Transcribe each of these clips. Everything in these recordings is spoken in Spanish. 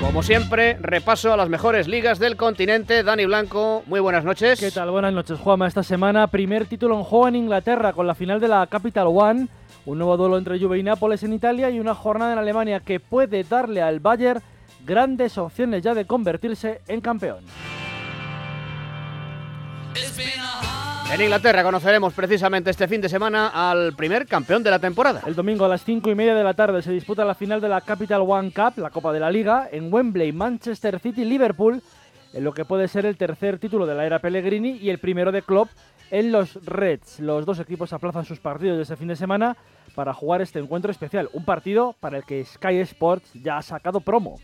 Como siempre, repaso a las mejores ligas del continente. Dani Blanco, muy buenas noches. ¿Qué tal? Buenas noches, Juanma. Esta semana, primer título en juego en Inglaterra con la final de la Capital One, un nuevo duelo entre Juve y Nápoles en Italia y una jornada en Alemania que puede darle al Bayern grandes opciones ya de convertirse en campeón. En Inglaterra conoceremos precisamente este fin de semana al primer campeón de la temporada. El domingo a las 5 y media de la tarde se disputa la final de la Capital One Cup, la Copa de la Liga, en Wembley, Manchester City, Liverpool, en lo que puede ser el tercer título de la era Pellegrini y el primero de Klopp en los Reds. Los dos equipos aplazan sus partidos de ese fin de semana para jugar este encuentro especial, un partido para el que Sky Sports ya ha sacado promo.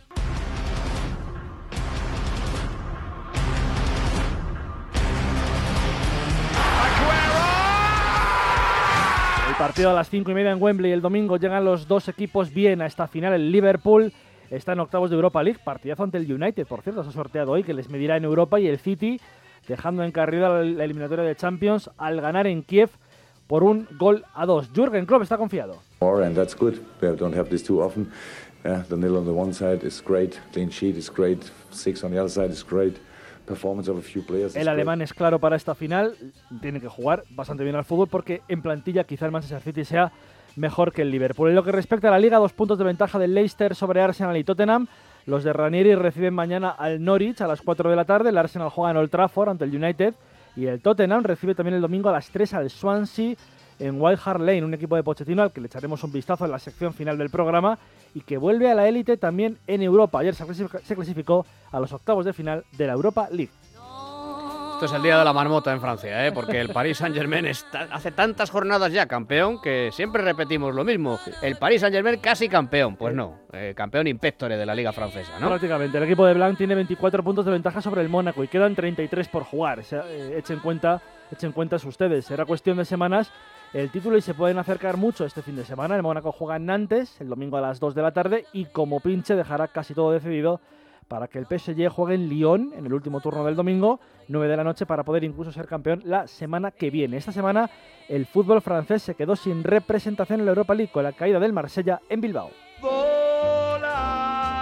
Partido a las 5 y media en Wembley. El domingo llegan los dos equipos bien a esta final. El Liverpool está en octavos de Europa League. Partidazo ante el United, por cierto. Se ha sorteado hoy que les medirá en Europa. Y el City dejando en carrera la eliminatoria de Champions al ganar en Kiev por un gol a dos. Jürgen Klopp está confiado. Yeah, the nil on the one side is great. Clean sheet is great. Six on the other side is great. El alemán es claro para esta final, tiene que jugar bastante bien al fútbol porque en plantilla quizá el Manchester City sea mejor que el Liverpool. En lo que respecta a la liga, dos puntos de ventaja del Leicester sobre Arsenal y Tottenham. Los de Ranieri reciben mañana al Norwich a las 4 de la tarde. El Arsenal juega en Old Trafford ante el United. Y el Tottenham recibe también el domingo a las 3 al Swansea en Wild Hart Lane, un equipo de Pochettino al que le echaremos un vistazo en la sección final del programa y que vuelve a la élite también en Europa. Ayer se clasificó a los octavos de final de la Europa League. Esto es el día de la marmota en Francia, ¿eh? porque el Paris Saint-Germain hace tantas jornadas ya campeón que siempre repetimos lo mismo. El Paris Saint-Germain casi campeón. Pues no, eh, campeón impectore de la Liga Francesa, ¿no? Prácticamente. El equipo de Blanc tiene 24 puntos de ventaja sobre el Mónaco y quedan 33 por jugar. Eh, echen, cuenta, echen cuentas ustedes. Será cuestión de semanas el título y se pueden acercar mucho este fin de semana. El Mónaco juega en Nantes el domingo a las 2 de la tarde y como pinche dejará casi todo decidido para que el PSG juegue en Lyon en el último turno del domingo, 9 de la noche, para poder incluso ser campeón la semana que viene. Esta semana el fútbol francés se quedó sin representación en la Europa League con la caída del Marsella en Bilbao.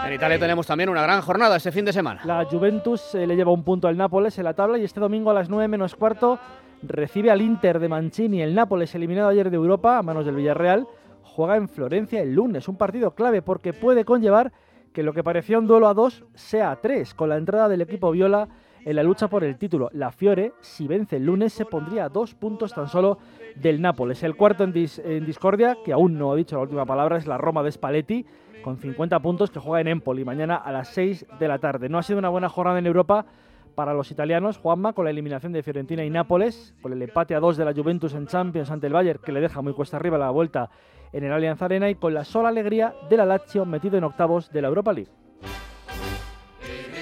En Italia tenemos también una gran jornada este fin de semana. La Juventus eh, le lleva un punto al Nápoles en la tabla y este domingo a las 9 menos cuarto recibe al Inter de Mancini. El Nápoles, eliminado ayer de Europa a manos del Villarreal, juega en Florencia el lunes. Un partido clave porque puede conllevar que lo que parecía un duelo a dos sea a tres, con la entrada del equipo viola en la lucha por el título. La Fiore, si vence el lunes, se pondría a dos puntos tan solo del Nápoles. El cuarto en, discordia, que aún no ha dicho la última palabra, es la Roma de Spalletti, con 50 puntos que juega en Empoli mañana a las 6 de la tarde. No ha sido una buena jornada en Europa para los italianos, Juanma, con la eliminación de Fiorentina y Nápoles, con el empate a dos de la Juventus en Champions ante el Bayern, que le deja muy cuesta arriba la vuelta en el Allianz Arena, y con la sola alegría de la Lazio metido en octavos de la Europa League.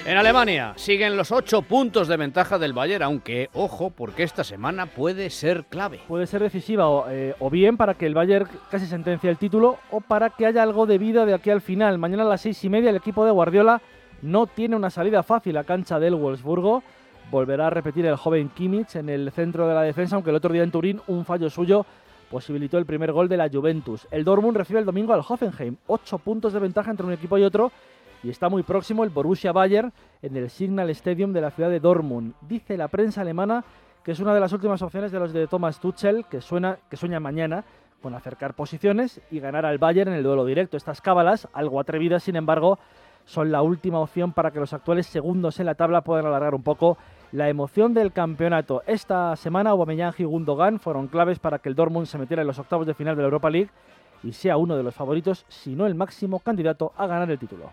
En Alemania siguen los ocho puntos de ventaja del Bayern, aunque ojo, porque esta semana puede ser clave. Puede ser decisiva o, eh, o, bien para que el Bayern casi sentencie el título o para que haya algo de vida de aquí al final. Mañana a las seis y media el equipo de Guardiola no tiene una salida fácil a cancha del Wolfsburgo. Volverá a repetir el joven Kimmich en el centro de la defensa, aunque el otro día en Turín un fallo suyo posibilitó el primer gol de la Juventus. El Dortmund recibe el domingo al Hoffenheim. Ocho puntos de ventaja entre un equipo y otro. Y está muy próximo el Borussia Bayern en el Signal Stadium de la ciudad de Dortmund. Dice la prensa alemana que es una de las últimas opciones de los de Thomas Tuchel, que, suena, que sueña mañana con acercar posiciones y ganar al Bayern en el duelo directo. Estas cábalas, algo atrevidas, sin embargo, son la última opción para que los actuales segundos en la tabla puedan alargar un poco la emoción del campeonato. Esta semana Aubameyang y Gundogan fueron claves para que el Dortmund se metiera en los octavos de final de la Europa League y sea uno de los favoritos, si no el máximo candidato a ganar el título.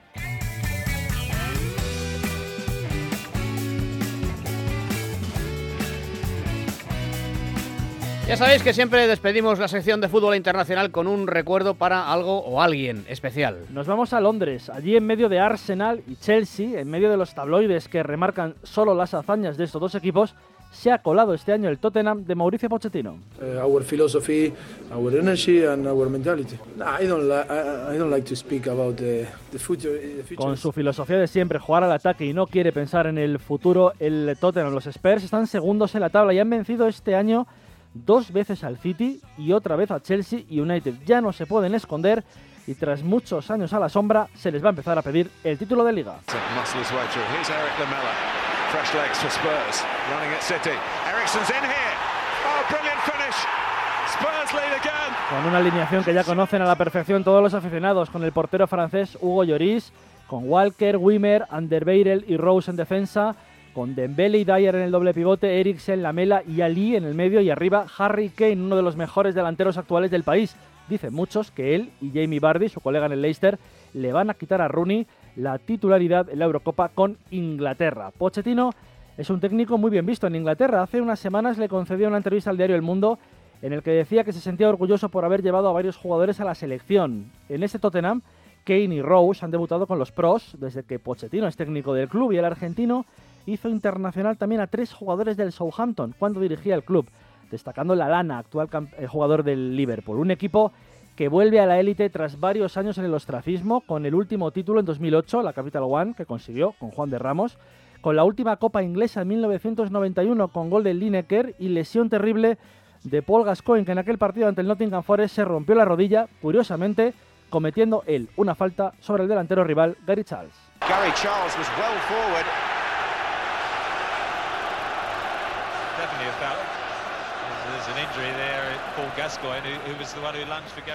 Ya sabéis que siempre despedimos la sección de fútbol internacional con un recuerdo para algo o alguien especial. Nos vamos a Londres, allí en medio de Arsenal y Chelsea, en medio de los tabloides que remarcan solo las hazañas de estos dos equipos, se ha colado este año el Tottenham de Mauricio Pochettino. our philosophy, our energy and our mentality. I don't, I don't like to speak about the, future, Con su filosofía de siempre jugar al ataque y no quiere pensar en el futuro, el Tottenham, los Spurs están segundos en la tabla y han vencido este año dos veces al City y otra vez a Chelsea y United. Ya no se pueden esconder y tras muchos años a la sombra se les va a empezar a pedir el título de liga. Con una alineación que ya conocen a la perfección todos los aficionados, con el portero francés Hugo Lloris, con Walker, Wimmer, Anderbeirel y Rose en defensa, con Dembele y Dyer en el doble pivote, Eriksen, Lamela y Ali en el medio y arriba Harry Kane, uno de los mejores delanteros actuales del país. Dicen muchos que él y Jamie Vardy, su colega en el Leicester, le van a quitar a Rooney la titularidad en la Eurocopa con Inglaterra. Pochettino es un técnico muy bien visto en Inglaterra. Hace unas semanas le concedió una entrevista al diario El Mundo en el que decía que se sentía orgulloso por haber llevado a varios jugadores a la selección. En ese Tottenham, Kane y Rose han debutado con los pros desde que Pochettino es técnico del club y el argentino hizo internacional también a tres jugadores del Southampton cuando dirigía el club, destacando la Lana, actual eh, jugador del Liverpool, un equipo que vuelve a la élite tras varios años en el ostracismo, con el último título en 2008, la Capital One, que consiguió con Juan de Ramos, con la última Copa Inglesa en 1991 con gol de Lineker y lesión terrible de Paul Gascoigne, que en aquel partido ante el Nottingham Forest se rompió la rodilla, curiosamente, cometiendo él una falta sobre el delantero rival Gary Charles. Gary Charles.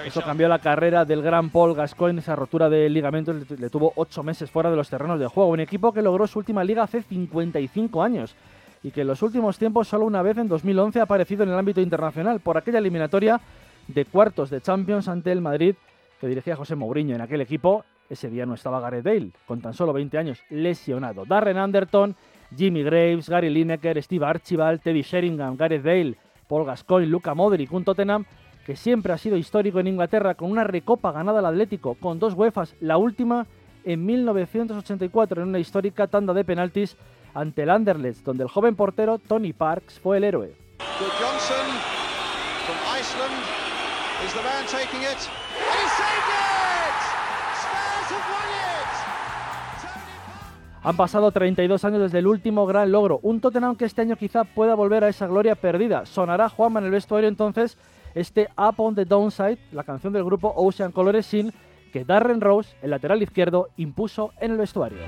Eso cambió la carrera del gran Paul Gascoigne, esa rotura de ligamentos le, tuvo ocho meses fuera de los terrenos de juego. Un equipo que logró su última liga hace 55 años y que en los últimos tiempos solo una vez en 2011 ha aparecido en el ámbito internacional por aquella eliminatoria de cuartos de Champions ante el Madrid que dirigía José Mourinho en aquel equipo. Ese día no estaba Gareth Bale, con tan solo 20 años lesionado. Darren Anderton, Jimmy Graves, Gary Lineker, Steve Archibald, Teddy Sheringham, Gareth Bale, Paul Gascoigne, Luca Modric, un Tottenham que siempre ha sido histórico en Inglaterra con una recopa ganada al Atlético, con dos UEFAs, la última en 1984 en una histórica tanda de penaltis ante el Anderlecht, donde el joven portero Tony Parks fue el héroe. Han pasado 32 años desde el último gran logro. Un Tottenham que este año quizá pueda volver a esa gloria perdida. Sonará Juanma en el vestuario entonces este Up on the Downside, la canción del grupo Ocean Colores Sin, que Darren Rose, el lateral izquierdo, impuso en el vestuario.